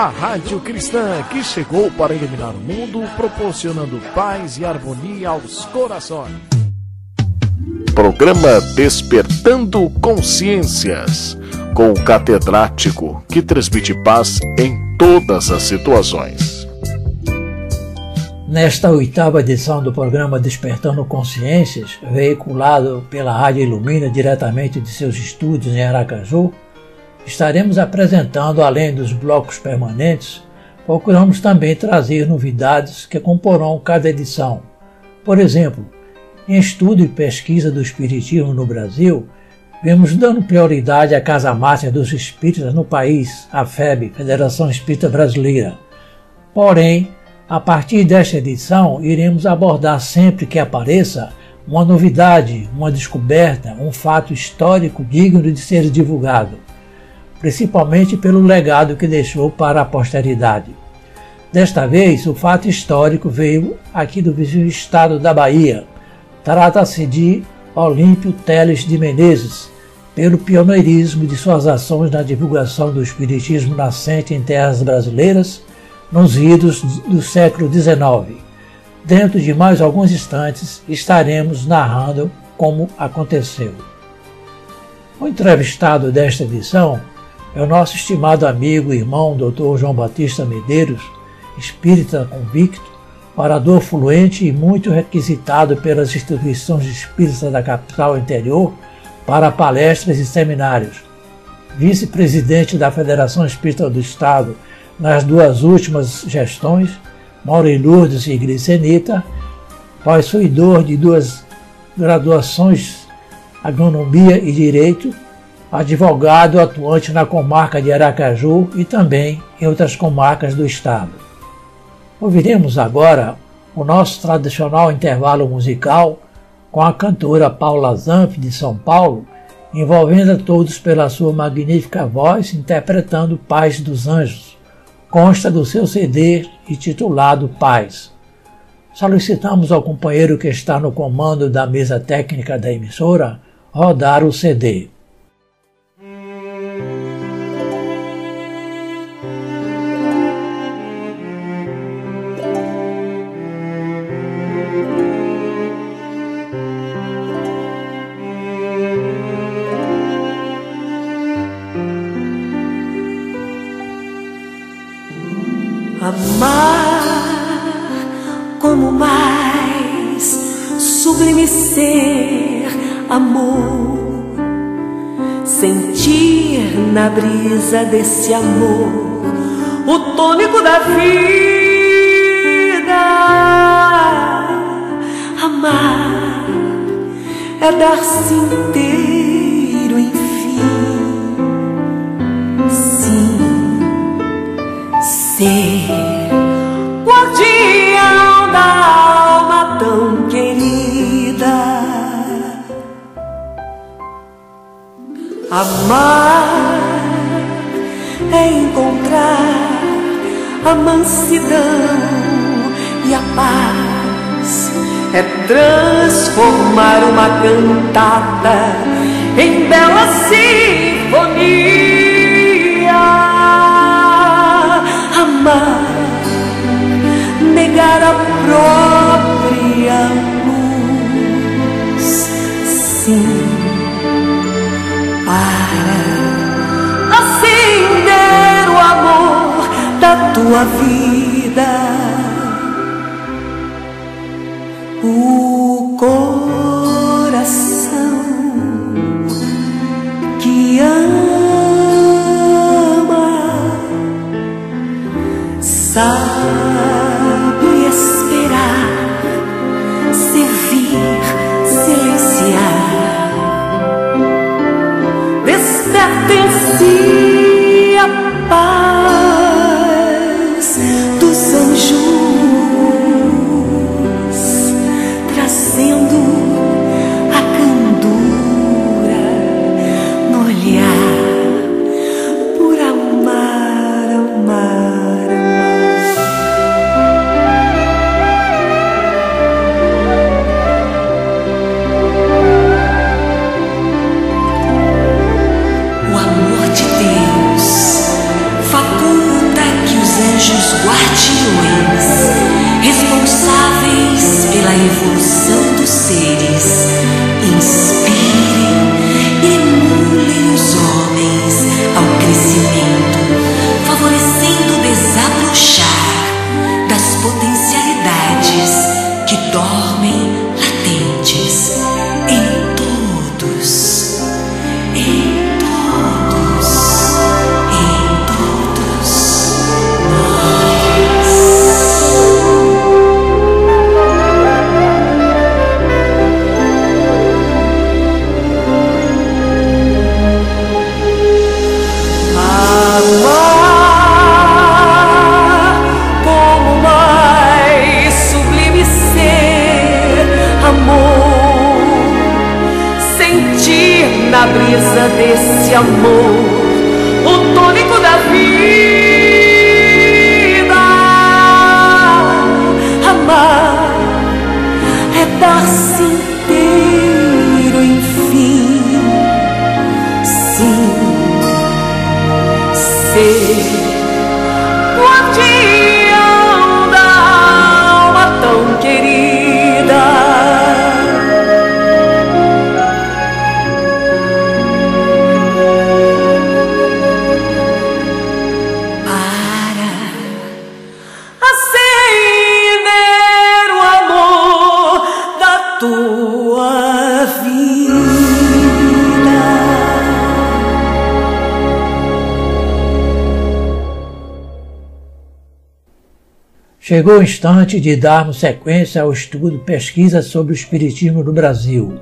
A Rádio Cristã que chegou para iluminar o mundo, proporcionando paz e harmonia aos corações. Programa Despertando Consciências, com o catedrático que transmite paz em todas as situações. Nesta oitava edição do programa Despertando Consciências, veiculado pela Rádio Ilumina diretamente de seus estúdios em Aracaju, estaremos apresentando, além dos blocos permanentes, procuramos também trazer novidades que comporão cada edição. Por exemplo, em estudo e pesquisa do Espiritismo no Brasil, vemos dando prioridade à Casa Máster dos Espíritas no país, a FEB, Federação Espírita Brasileira. Porém, a partir desta edição, iremos abordar sempre que apareça uma novidade, uma descoberta, um fato histórico digno de ser divulgado principalmente pelo legado que deixou para a posteridade. Desta vez, o fato histórico veio aqui do vizinho estado da Bahia. Trata-se de Olímpio Teles de Menezes, pelo pioneirismo de suas ações na divulgação do espiritismo nascente em terras brasileiras nos idos do século XIX. Dentro de mais alguns instantes estaremos narrando como aconteceu. O entrevistado desta edição é o nosso estimado amigo e irmão Dr. João Batista Medeiros, espírita convicto, orador fluente e muito requisitado pelas instituições espíritas da capital interior para palestras e seminários. Vice-presidente da Federação Espírita do Estado nas duas últimas gestões, Mauro Lourdes e Glicenita, possuidor de duas graduações, Agronomia e Direito, advogado atuante na comarca de Aracaju e também em outras comarcas do estado. Ouviremos agora o nosso tradicional intervalo musical com a cantora Paula Zanf de São Paulo, envolvendo a todos pela sua magnífica voz interpretando Paz dos Anjos. Consta do seu CD intitulado Paz. Solicitamos ao companheiro que está no comando da mesa técnica da emissora rodar o CD. Brisa desse amor, o tônico da vida. Amar é dar-se inteiro, enfim. Sim, ser guardião da alma tão querida. Amar encontrar a mansidão e a paz, é transformar uma cantada em bela sinfonia. Amar, negar a própria tua vida. O coração que ama sabe é Chegou o instante de darmos sequência ao estudo Pesquisa sobre o Espiritismo no Brasil.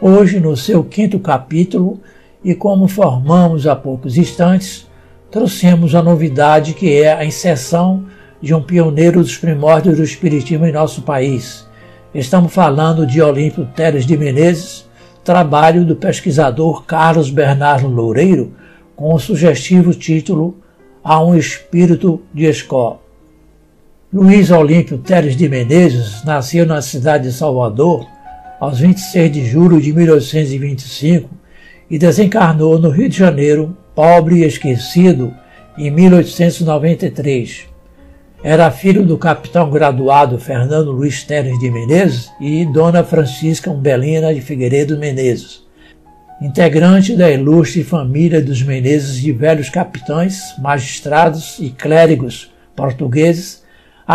Hoje, no seu quinto capítulo, e como formamos há poucos instantes, trouxemos a novidade que é a inserção de um pioneiro dos primórdios do Espiritismo em nosso país. Estamos falando de Olímpio Teres de Menezes, trabalho do pesquisador Carlos Bernardo Loureiro, com o sugestivo título A um Espírito de Escola. Luiz Olímpio Teres de Menezes nasceu na cidade de Salvador aos 26 de julho de 1825 e desencarnou no Rio de Janeiro, pobre e esquecido, em 1893. Era filho do capitão graduado Fernando Luiz Teres de Menezes e Dona Francisca Umbelina de Figueiredo Menezes, integrante da ilustre família dos Menezes de velhos capitães, magistrados e clérigos portugueses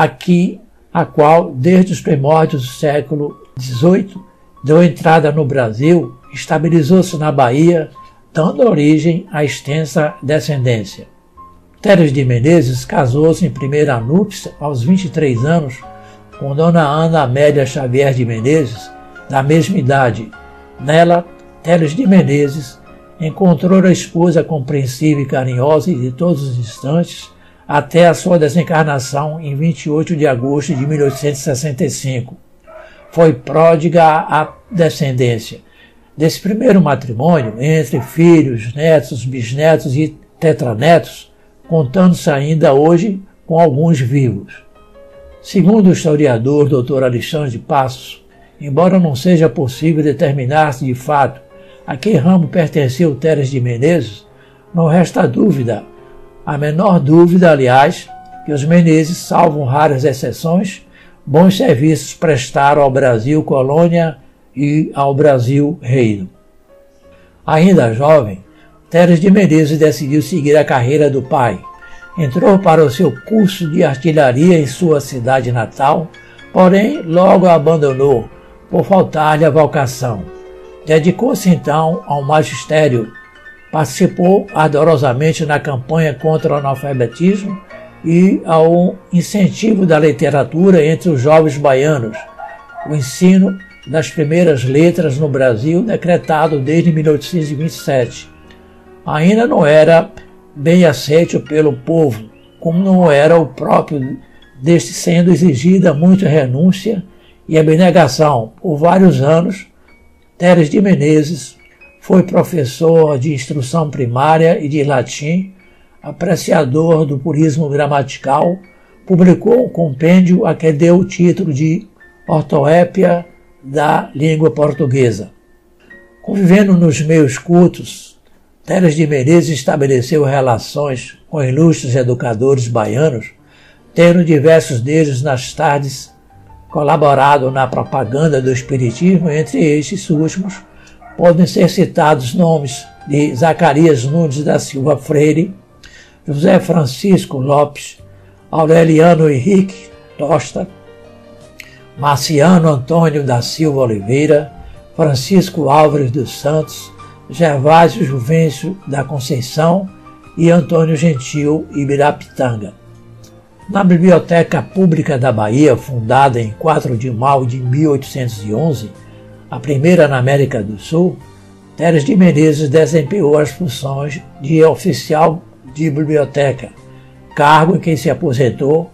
aqui a qual, desde os primórdios do século XVIII, deu entrada no Brasil, estabilizou-se na Bahia, dando origem à extensa descendência. Teres de Menezes casou-se em primeira núpcia aos 23 anos com Dona Ana Amélia Xavier de Menezes, da mesma idade. Nela, Teres de Menezes encontrou a esposa compreensiva e carinhosa e de todos os instantes até a sua desencarnação em 28 de agosto de 1865. Foi pródiga à descendência. Desse primeiro matrimônio, entre filhos, netos, bisnetos e tetranetos, contando-se ainda hoje com alguns vivos. Segundo o historiador Dr. Alexandre Passos, embora não seja possível determinar-se de fato a que ramo pertenceu Teres de Menezes, não resta dúvida a menor dúvida, aliás, que os Menezes, salvo raras exceções, bons serviços prestaram ao Brasil colônia e ao Brasil reino. Ainda jovem, Teres de Menezes decidiu seguir a carreira do pai. Entrou para o seu curso de artilharia em sua cidade natal, porém logo a abandonou por faltar-lhe a vocação. Dedicou-se então ao magistério Participou ardorosamente na campanha contra o analfabetismo e ao incentivo da literatura entre os jovens baianos, o ensino das primeiras letras no Brasil, decretado desde 1827. Ainda não era bem aceito pelo povo, como não era o próprio deste sendo exigida muita renúncia e abnegação. Por vários anos, Teres de Menezes foi professor de instrução primária e de latim, apreciador do purismo gramatical, publicou um compêndio a que deu o título de Ortoépia da Língua Portuguesa. Convivendo nos meios cultos, Teres de Menezes estabeleceu relações com ilustres educadores baianos, tendo diversos deles nas tardes colaborado na propaganda do Espiritismo, entre estes últimos podem ser citados nomes de Zacarias Nunes da Silva Freire, José Francisco Lopes, Aureliano Henrique Tosta, Marciano Antônio da Silva Oliveira, Francisco Álvares dos Santos, Gervásio Juvencio da Conceição e Antônio Gentil Ibirapitanga. Na Biblioteca Pública da Bahia, fundada em 4 de maio de 1811, a primeira na América do Sul, Teres de Menezes desempenhou as funções de oficial de biblioteca, cargo em que se aposentou,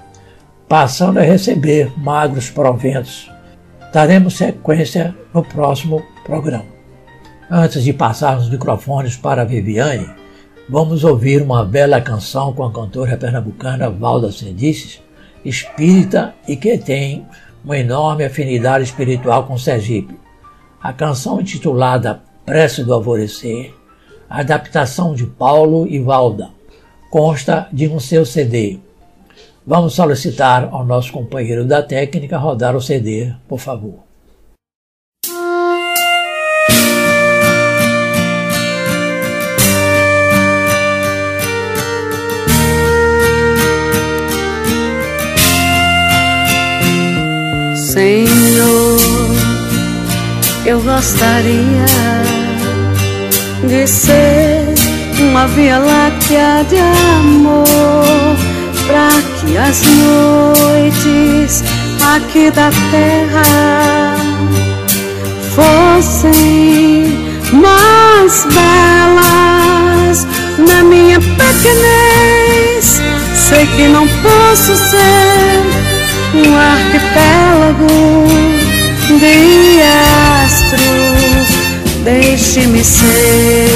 passando a receber magros proventos. Daremos sequência no próximo programa. Antes de passar os microfones para Viviane, vamos ouvir uma bela canção com a cantora pernambucana Valda Sendices, espírita e que tem uma enorme afinidade espiritual com Sergipe. A canção intitulada Prece do Alvorecer, adaptação de Paulo e Valda, consta de um seu CD. Vamos solicitar ao nosso companheiro da técnica rodar o CD, por favor. Senhor, eu gostaria de ser uma via láctea de amor para que as noites aqui da terra fossem mais belas na minha pequenez. Sei que não posso ser um arquipélago de astros. Deixe-me ser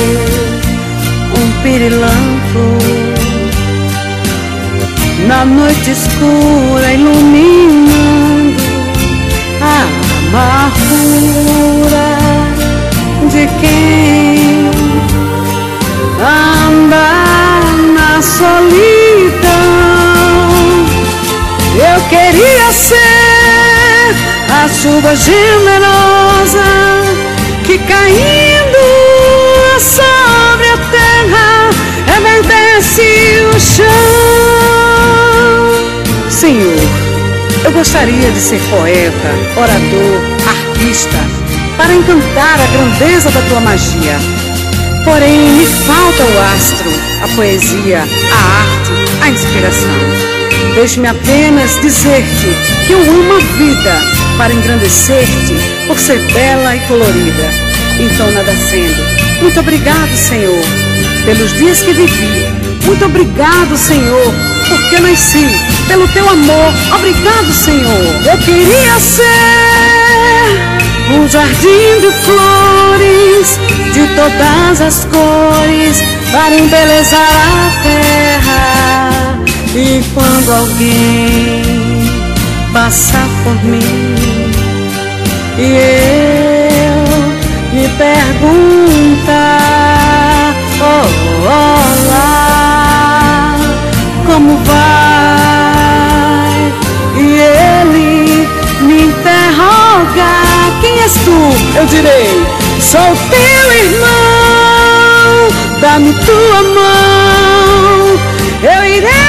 um pirilampo na noite escura iluminando a amargura de quem anda na solidão. Eu queria ser chuva generosa que caindo sobre a terra reverdece o chão. Senhor, eu gostaria de ser poeta, orador, artista, para encantar a grandeza da tua magia. Porém, me falta o astro, a poesia, a arte, a inspiração. Deixe-me apenas dizer-te que eu amo a vida para engrandecer-te por ser bela e colorida. Então, nada sendo. Muito obrigado, Senhor, pelos dias que vivi. Muito obrigado, Senhor, porque nasci. Pelo teu amor, obrigado, Senhor. Eu queria ser um jardim de flores de todas as cores para embelezar a terra e quando alguém passar por mim e eu me perguntar, oh, olá, como vai? E ele me interrogar, quem és tu? Eu direi, sou teu irmão, dá-me tua mão, eu irei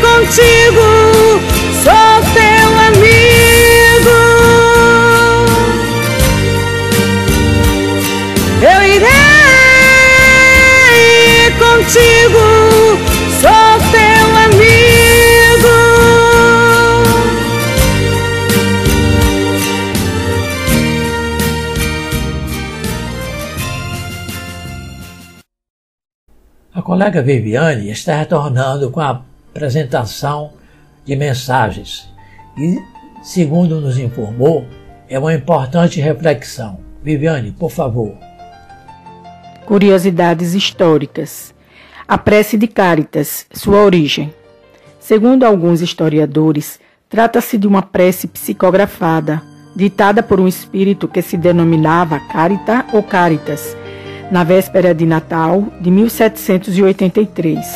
contigo, colega Viviane está retornando com a apresentação de mensagens e, segundo nos informou, é uma importante reflexão. Viviane, por favor. Curiosidades históricas. A prece de Cáritas, sua origem. Segundo alguns historiadores, trata-se de uma prece psicografada, ditada por um espírito que se denominava Carita ou Caritas, na véspera de Natal de 1783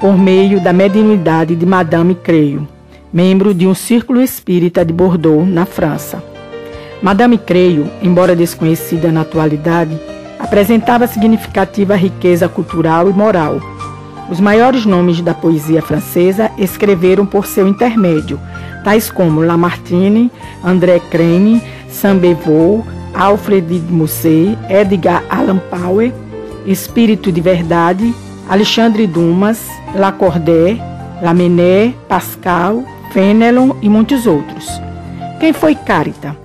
por meio da mediunidade de Madame Creio, membro de um círculo espírita de Bordeaux, na França. Madame Creio, embora desconhecida na atualidade, apresentava significativa riqueza cultural e moral. Os maiores nomes da poesia francesa escreveram por seu intermédio, tais como Lamartine, André Crane, Saint-Beuve, Alfred de Musset, Edgar Allan Poe, Espírito de Verdade, Alexandre Dumas, Lacordaire, Lamennais, Pascal, Fenelon e muitos outros. Quem foi Carita?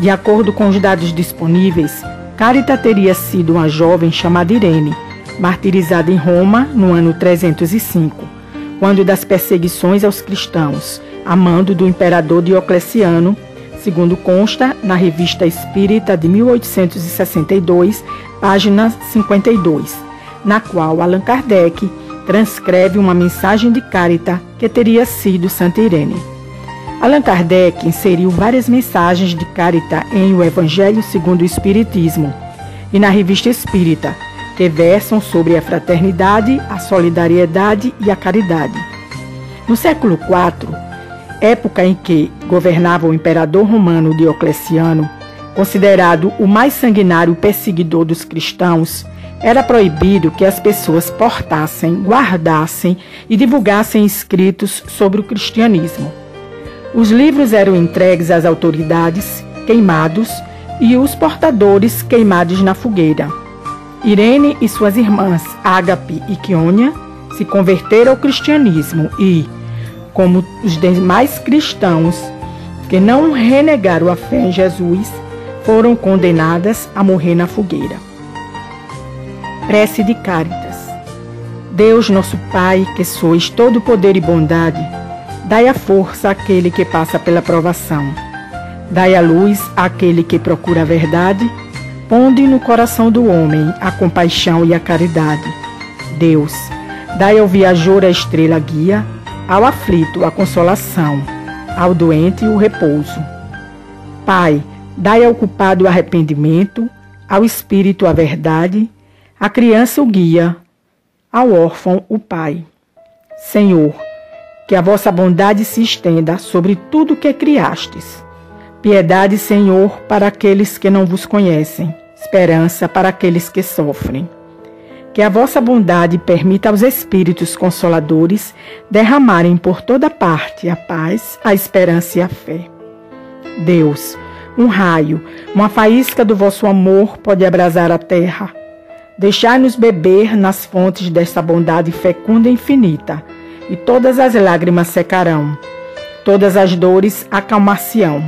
De acordo com os dados disponíveis, Carita teria sido uma jovem chamada Irene, martirizada em Roma no ano 305, quando das perseguições aos cristãos, a mando do imperador Diocleciano, segundo consta na Revista Espírita de 1862, página 52, na qual Allan Kardec transcreve uma mensagem de Carita que teria sido Santa Irene. Allan Kardec inseriu várias mensagens de Carita em O Evangelho segundo o Espiritismo e na Revista Espírita, que versam sobre a fraternidade, a solidariedade e a caridade. No século IV, época em que governava o imperador romano Diocleciano, considerado o mais sanguinário perseguidor dos cristãos, era proibido que as pessoas portassem, guardassem e divulgassem escritos sobre o cristianismo. Os livros eram entregues às autoridades, queimados, e os portadores queimados na fogueira. Irene e suas irmãs Ágape e Quionia se converteram ao cristianismo e, como os demais cristãos que não renegaram a fé em Jesus, foram condenadas a morrer na fogueira. Prece de Cáritas. Deus, nosso Pai, que sois todo poder e bondade, dai a força àquele que passa pela provação. Dai a luz àquele que procura a verdade, ponde no coração do homem a compaixão e a caridade. Deus, dai ao viajor a estrela guia, ao aflito a consolação, ao doente o repouso. Pai, dai ao culpado o arrependimento, ao espírito a verdade, a criança o guia, ao órfão o pai. Senhor, que a vossa bondade se estenda sobre tudo que criastes. Piedade, Senhor, para aqueles que não vos conhecem, esperança para aqueles que sofrem. Que a vossa bondade permita aos Espíritos Consoladores derramarem por toda parte a paz, a esperança e a fé. Deus, um raio, uma faísca do vosso amor pode abrasar a terra Deixai-nos beber nas fontes desta bondade fecunda e infinita, e todas as lágrimas secarão, todas as dores acalmar-se-ão.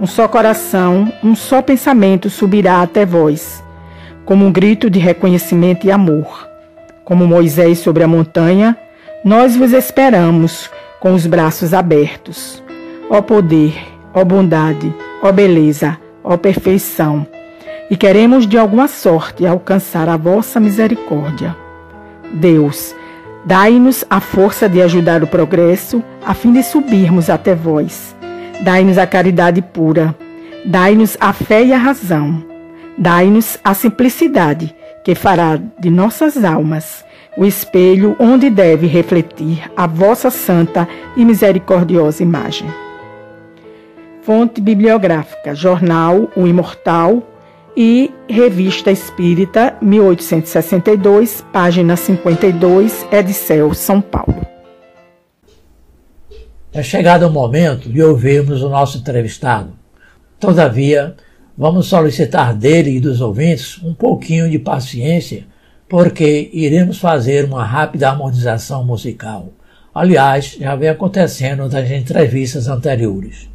Um só coração, um só pensamento subirá até vós, como um grito de reconhecimento e amor. Como Moisés sobre a montanha, nós vos esperamos com os braços abertos. Ó poder, ó bondade, ó beleza, ó perfeição e queremos de alguma sorte alcançar a vossa misericórdia. Deus, dai-nos a força de ajudar o progresso, a fim de subirmos até vós. Dai-nos a caridade pura, dai-nos a fé e a razão, dai-nos a simplicidade, que fará de nossas almas o espelho onde deve refletir a vossa santa e misericordiosa imagem. Fonte bibliográfica: Jornal O Imortal, e Revista Espírita, 1862, página 52, Edicel, São Paulo. É chegado o momento de ouvirmos o nosso entrevistado. Todavia, vamos solicitar dele e dos ouvintes um pouquinho de paciência, porque iremos fazer uma rápida harmonização musical. Aliás, já vem acontecendo nas entrevistas anteriores.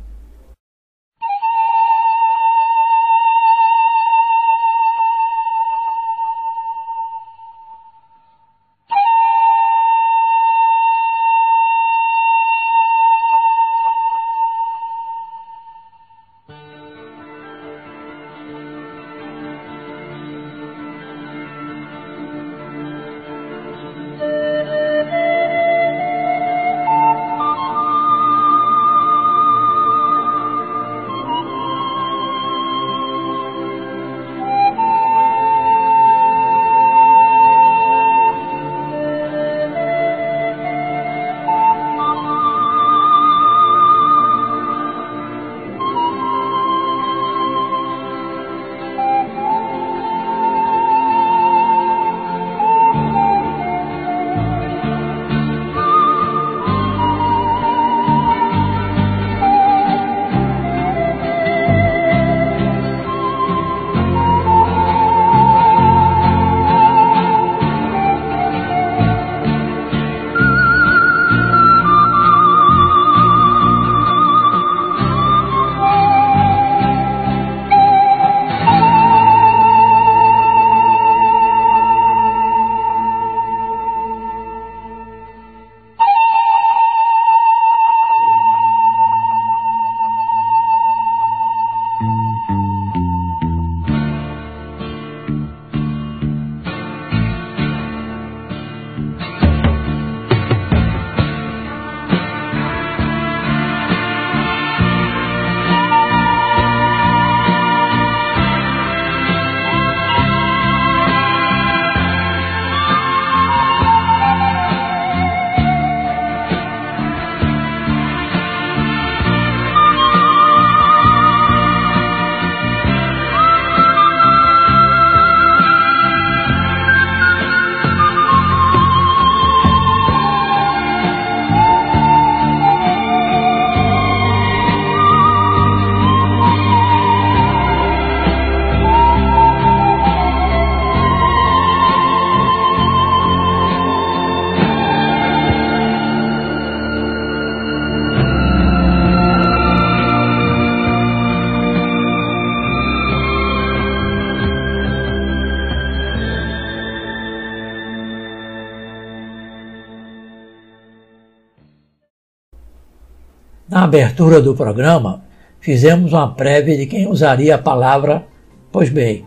Abertura do programa, fizemos uma prévia de quem usaria a palavra Pois bem,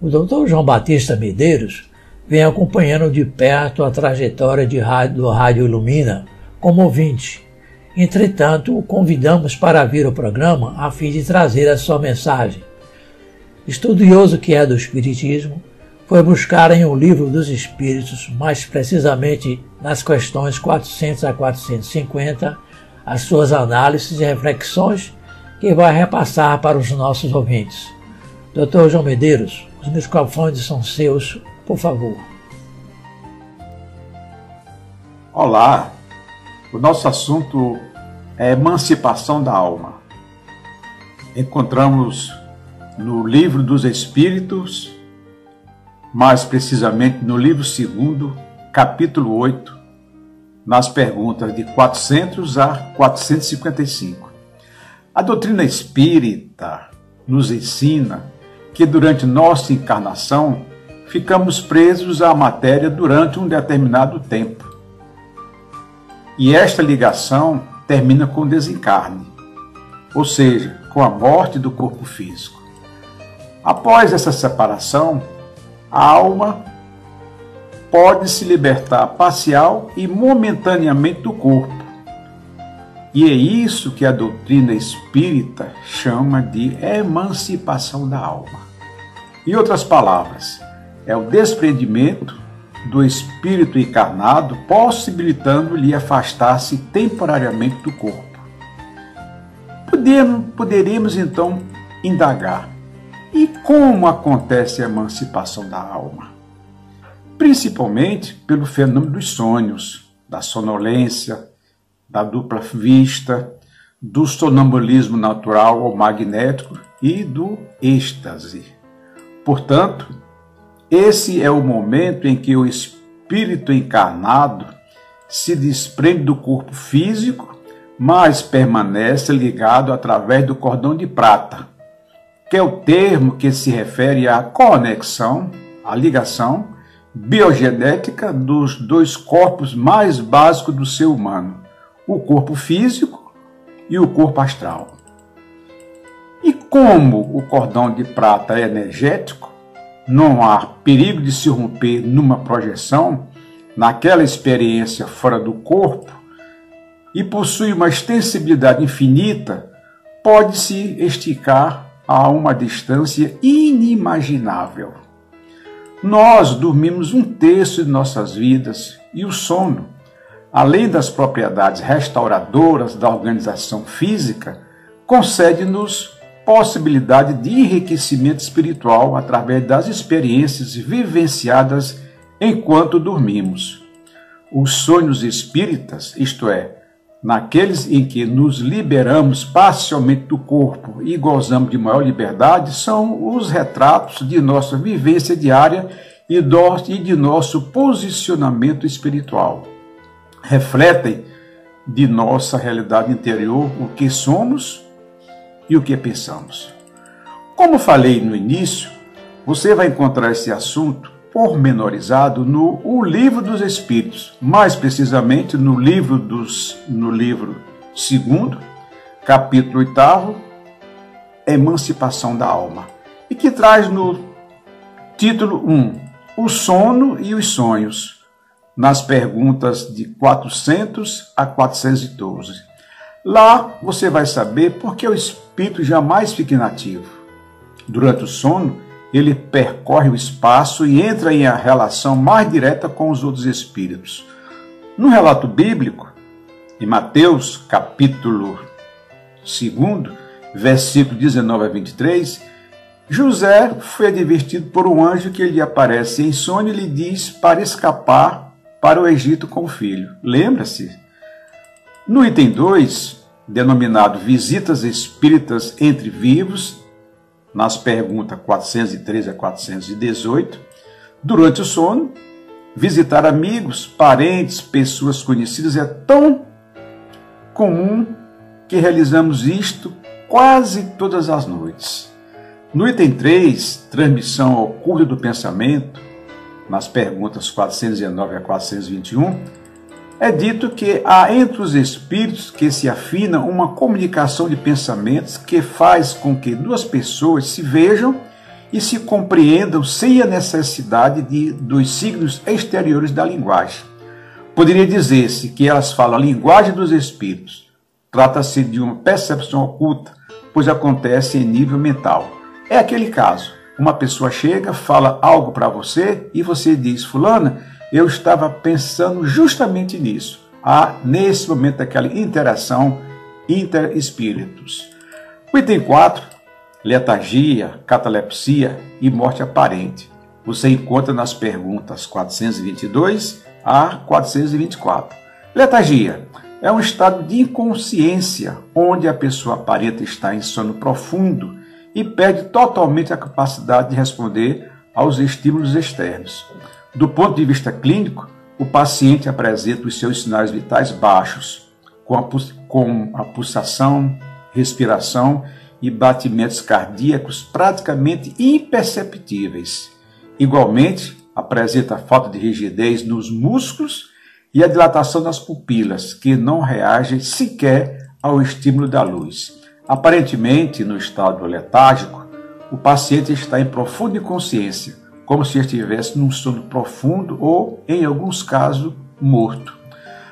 o Dr. João Batista Medeiros vem acompanhando de perto a trajetória de rádio, do Rádio Ilumina como ouvinte. Entretanto, o convidamos para vir ao programa a fim de trazer a sua mensagem. Estudioso que é do Espiritismo, foi buscar em O Livro dos Espíritos, mais precisamente nas questões 400 a 450, as suas análises e reflexões que vai repassar para os nossos ouvintes. Doutor João Medeiros, os microfones são seus, por favor. Olá, o nosso assunto é emancipação da alma. Encontramos no Livro dos Espíritos, mais precisamente no livro 2, capítulo 8, nas perguntas de 400 a 455. A doutrina espírita nos ensina que durante nossa encarnação ficamos presos à matéria durante um determinado tempo. E esta ligação termina com o desencarne, ou seja, com a morte do corpo físico. Após essa separação, a alma pode se libertar parcial e momentaneamente do corpo. E é isso que a doutrina espírita chama de emancipação da alma. Em outras palavras, é o desprendimento do espírito encarnado, possibilitando-lhe afastar-se temporariamente do corpo. Podemos, poderíamos então indagar: e como acontece a emancipação da alma? Principalmente pelo fenômeno dos sonhos, da sonolência, da dupla vista, do sonambulismo natural ou magnético e do êxtase. Portanto, esse é o momento em que o espírito encarnado se desprende do corpo físico, mas permanece ligado através do cordão de prata, que é o termo que se refere à conexão, à ligação biogenética dos dois corpos mais básicos do ser humano, o corpo físico e o corpo astral. E como o cordão de prata é energético, não há perigo de se romper numa projeção, naquela experiência fora do corpo, e possui uma extensibilidade infinita, pode-se esticar a uma distância inimaginável. Nós dormimos um terço de nossas vidas e o sono, além das propriedades restauradoras da organização física, concede-nos possibilidade de enriquecimento espiritual através das experiências vivenciadas enquanto dormimos. Os sonhos espíritas, isto é, naqueles em que nos liberamos parcialmente do corpo e gozamos de maior liberdade, são os retratos de nossa vivência diária e de nosso posicionamento espiritual. Refletem de nossa realidade interior o que somos e o que pensamos. Como falei no início, você vai encontrar esse assunto pormenorizado no O Livro dos Espíritos, mais precisamente no livro dos no livro segundo, capítulo 8, Emancipação da Alma, e que traz no título 1, O sono e os sonhos, nas perguntas de 400 a 412. Lá você vai saber por que o espírito jamais fica inativo. Durante o sono, ele percorre o espaço e entra em a relação mais direta com os outros espíritos. No relato bíblico, em Mateus, capítulo 2, versículo 19 a 23, José foi advertido por um anjo que lhe aparece em sonho e lhe diz para escapar para o Egito com o filho. Lembra-se? No item 2, denominado Visitas Espíritas entre Vivos, nas perguntas 413 a 418, durante o sono, visitar amigos, parentes, pessoas conhecidas é tão comum que realizamos isto quase todas as noites. No item 3, transmissão ao culto do pensamento, nas perguntas 419 a 421, é dito que há entre os espíritos que se afinam uma comunicação de pensamentos que faz com que duas pessoas se vejam e se compreendam sem a necessidade de, dos signos exteriores da linguagem. Poderia dizer-se que elas falam a linguagem dos espíritos. Trata-se de uma percepção oculta, pois acontece em nível mental. É aquele caso. Uma pessoa chega, fala algo para você e você diz: Fulana, eu estava pensando justamente nisso. Há, nesse momento, aquela interação interespíritos. O item 4, letargia, catalepsia e morte aparente. Você encontra nas perguntas 422 a 424. Letargia é um estado de inconsciência onde a pessoa aparenta estar em sono profundo e perde totalmente a capacidade de responder aos estímulos externos. Do ponto de vista clínico, o paciente apresenta os seus sinais vitais baixos, com a, com a pulsação, respiração e batimentos cardíacos praticamente imperceptíveis. Igualmente, apresenta falta de rigidez nos músculos e a dilatação das pupilas, que não reagem sequer ao estímulo da luz. Aparentemente, no estado letárgico, o paciente está em profunda inconsciência, como se estivesse num sono profundo ou, em alguns casos, morto.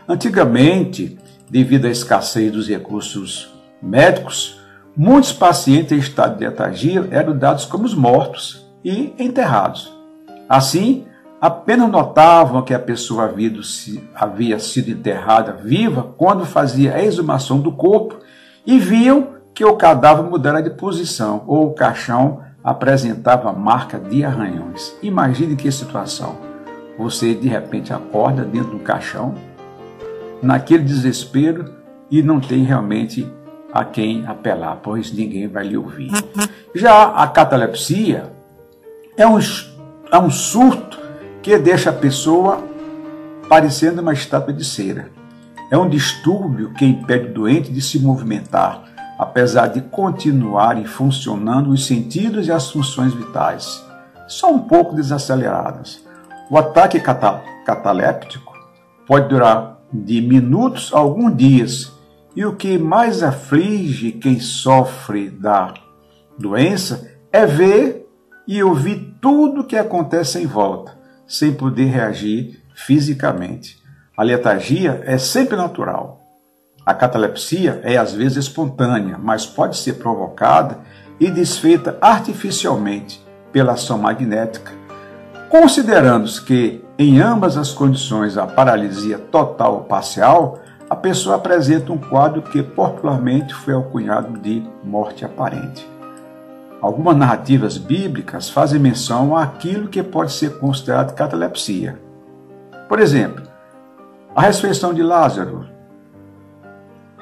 Antigamente, devido à escassez dos recursos médicos, muitos pacientes em estado de letargia eram dados como mortos e enterrados. Assim, apenas notavam que a pessoa havia sido enterrada viva quando fazia a exumação do corpo e viam que o cadáver mudara de posição ou o caixão apresentava marca de arranhões. Imagine que situação. Você de repente acorda dentro do caixão, naquele desespero e não tem realmente a quem apelar, pois ninguém vai lhe ouvir. Já a catalepsia é um, é um surto que deixa a pessoa parecendo uma estátua de cera. É um distúrbio que impede o doente de se movimentar, apesar de continuarem funcionando os sentidos e as funções vitais, só um pouco desaceleradas. O ataque cataléptico pode durar de minutos a alguns dias, e o que mais aflige quem sofre da doença é ver e ouvir tudo o que acontece em volta, sem poder reagir fisicamente. A letargia é sempre natural, a catalepsia é às vezes espontânea, mas pode ser provocada e desfeita artificialmente pela ação magnética. Considerando-se que, em ambas as condições, a paralisia total ou parcial, a pessoa apresenta um quadro que popularmente foi alcunhado de morte aparente. Algumas narrativas bíblicas fazem menção àquilo que pode ser considerado catalepsia. Por exemplo, a ressurreição de Lázaro,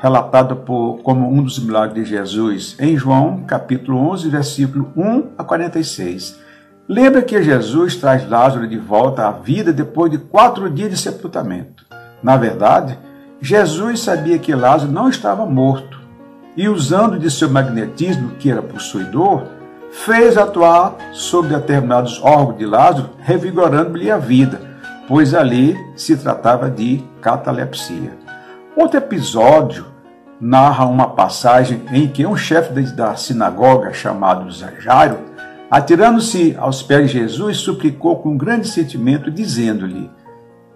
relatado por, como um dos milagres de Jesus em João, capítulo 11, versículo 1 a 46. Lembra que Jesus traz Lázaro de volta à vida depois de quatro dias de sepultamento. Na verdade, Jesus sabia que Lázaro não estava morto e, usando de seu magnetismo, que era possuidor, fez atuar sobre determinados órgãos de Lázaro, revigorando-lhe a vida, pois ali se tratava de catalepsia. Outro episódio narra uma passagem em que um chefe da sinagoga chamado Jairo, atirando-se aos pés de Jesus, suplicou com grande sentimento, dizendo-lhe: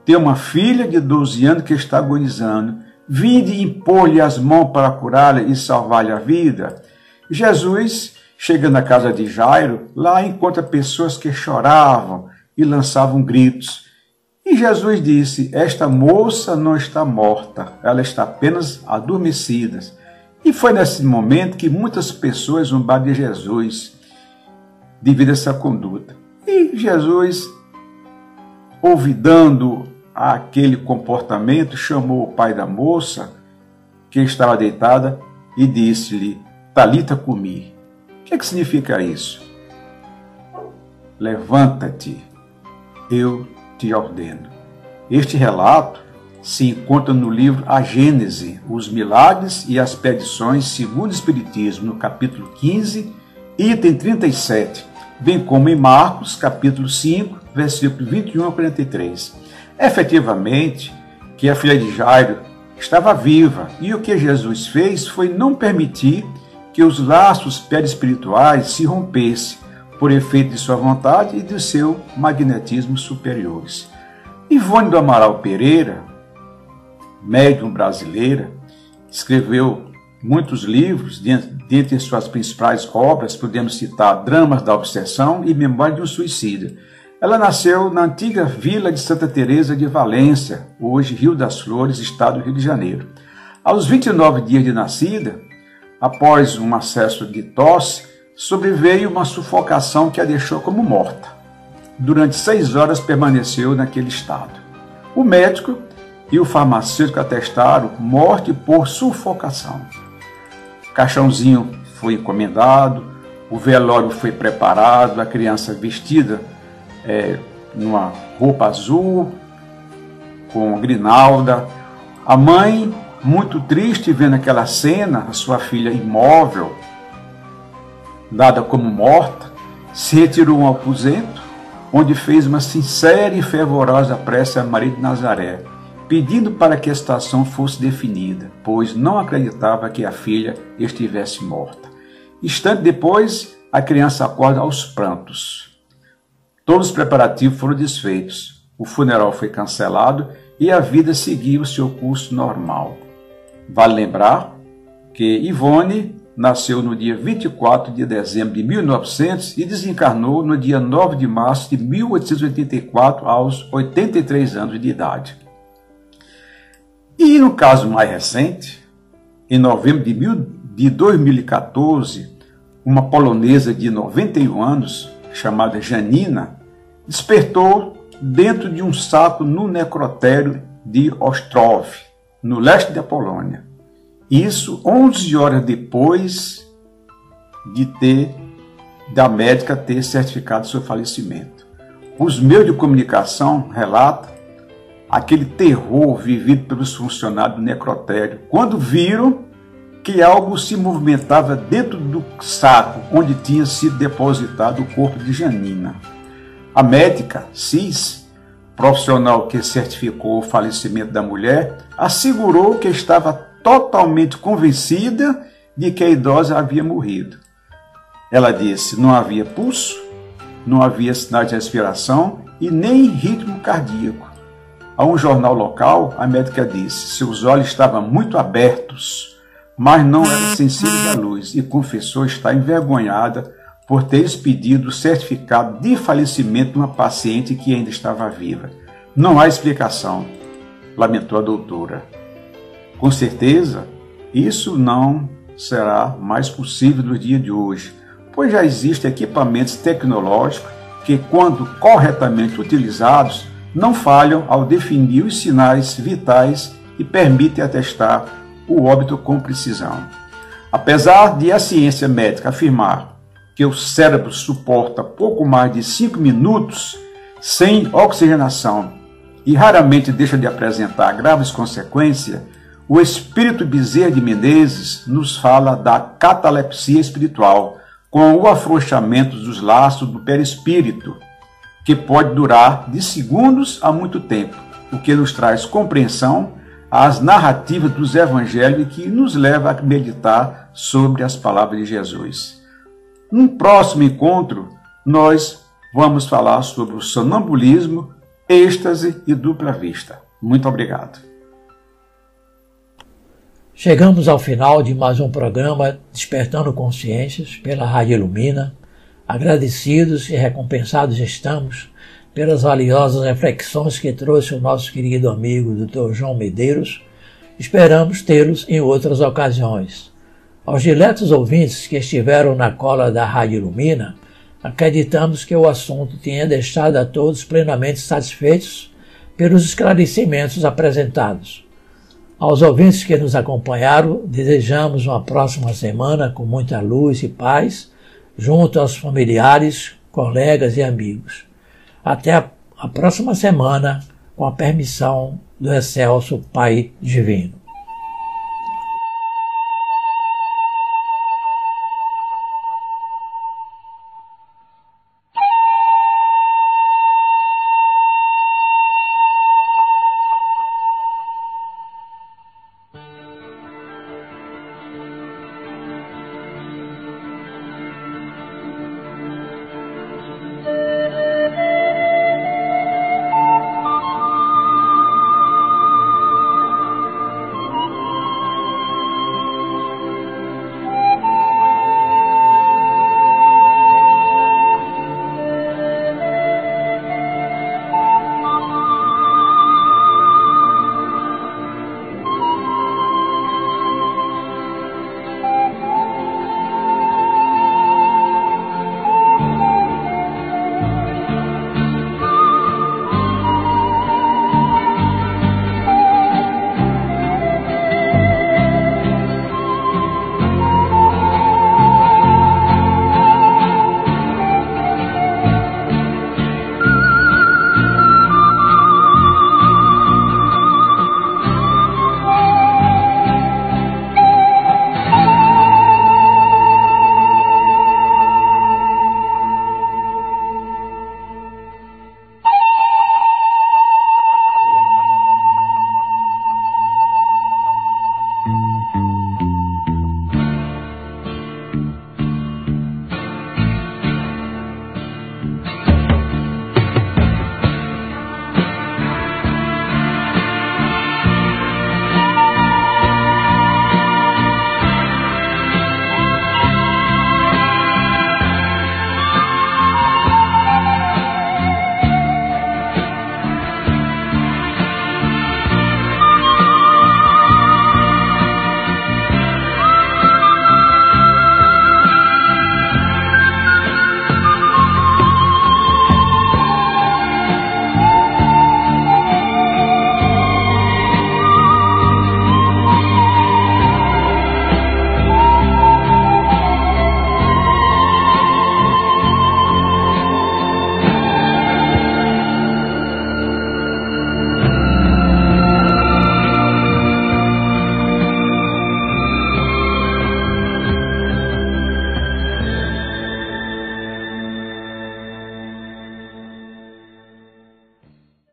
Tem uma filha de 12 anos que está agonizando, vinde impor-lhe as mãos para curá-la e salvar-lhe a vida. Jesus, chegando à casa de Jairo, lá encontra pessoas que choravam e lançavam gritos. E Jesus disse: Esta moça não está morta, ela está apenas adormecida. E foi nesse momento que muitas pessoas zombaram de Jesus devido a essa conduta. E Jesus, ouvidando aquele comportamento, chamou o pai da moça, que estava deitada, e disse-lhe: Talita comi. O que, é que significa isso? Levanta-te, eu te ordeno. Este relato se encontra no livro A Gênese, os milagres e as petições segundo o Espiritismo, no capítulo 15, item 37, bem como em Marcos, capítulo 5, versículo 21 a 43. Efetivamente, que a filha de Jairo estava viva e o que Jesus fez foi não permitir que os laços perispirituais se rompessem por efeito de sua vontade e de seu magnetismo superiores. Ivone do Amaral Pereira, médium brasileira, escreveu muitos livros, dentre suas principais obras podemos citar Dramas da Obsessão e Memória de um Suicida. Ela nasceu na antiga vila de Santa Teresa de Valência, hoje Rio das Flores, estado do Rio de Janeiro. Aos 29 dias de nascida, após um acesso de tosse, sobreveio uma sufocação que a deixou como morta. Durante seis horas permaneceu naquele estado. O médico e o farmacêutico atestaram morte por sufocação. O caixãozinho foi encomendado, o velório foi preparado, a criança vestida é, numa roupa azul, com grinalda. A mãe, muito triste vendo aquela cena, a sua filha imóvel, dada como morta, se retirou um aposento, onde fez uma sincera e fervorosa prece a Maria de Nazaré, pedindo para que a situação fosse definida, pois não acreditava que a filha estivesse morta. Instante depois, a criança acorda aos prantos. Todos os preparativos foram desfeitos. O funeral foi cancelado e a vida seguiu seu curso normal. Vale lembrar que Ivone nasceu no dia 24 de dezembro de 1900 e desencarnou no dia 9 de março de 1884, aos 83 anos de idade. E no caso mais recente, em novembro de, mil, de 2014, uma polonesa de 91 anos, chamada Janina, despertou dentro de um saco no necrotério de Ostrov, no leste da Polônia. Isso 11 horas depois de ter da médica ter certificado seu falecimento. Os meios de comunicação relatam aquele terror vivido pelos funcionários do necrotério quando viram que algo se movimentava dentro do saco onde tinha sido depositado o corpo de Janina. A médica, CIS, profissional que certificou o falecimento da mulher, assegurou que estava totalmente convencida de que a idosa havia morrido. Ela disse: não havia pulso, não havia sinais de respiração e nem ritmo cardíaco. A um jornal local, a médica disse: seus olhos estavam muito abertos, mas não eram sensíveis à luz, e confessou estar envergonhada por ter expedido o certificado de falecimento de uma paciente que ainda estava viva. Não há explicação, lamentou a doutora. Com certeza, isso não será mais possível no dia de hoje, pois já existem equipamentos tecnológicos que, quando corretamente utilizados, não falham ao definir os sinais vitais e permitem atestar o óbito com precisão. Apesar de a ciência médica afirmar que o cérebro suporta pouco mais de 5 minutos sem oxigenação e raramente deixa de apresentar graves consequências, o espírito Bezerra de Menezes nos fala da catalepsia espiritual, com o afrouxamento dos laços do perispírito, que pode durar de segundos a muito tempo, o que nos traz compreensão às narrativas dos evangelhos e que nos leva a meditar sobre as palavras de Jesus. Num próximo encontro, nós vamos falar sobre o sonambulismo, êxtase e dupla vista. Muito obrigado. Chegamos ao final de mais um programa Despertando Consciências pela Rádio Ilumina. Agradecidos e recompensados estamos pelas valiosas reflexões que trouxe o nosso querido amigo Dr. João Medeiros. Esperamos tê-los em outras ocasiões. Aos diletos ouvintes que estiveram na cola da Rádio Ilumina, acreditamos que o assunto tenha deixado a todos plenamente satisfeitos pelos esclarecimentos apresentados. Aos ouvintes que nos acompanharam, desejamos uma próxima semana com muita luz e paz, junto aos familiares, colegas e amigos. Até a, próxima semana, com a permissão do excelso Pai Divino.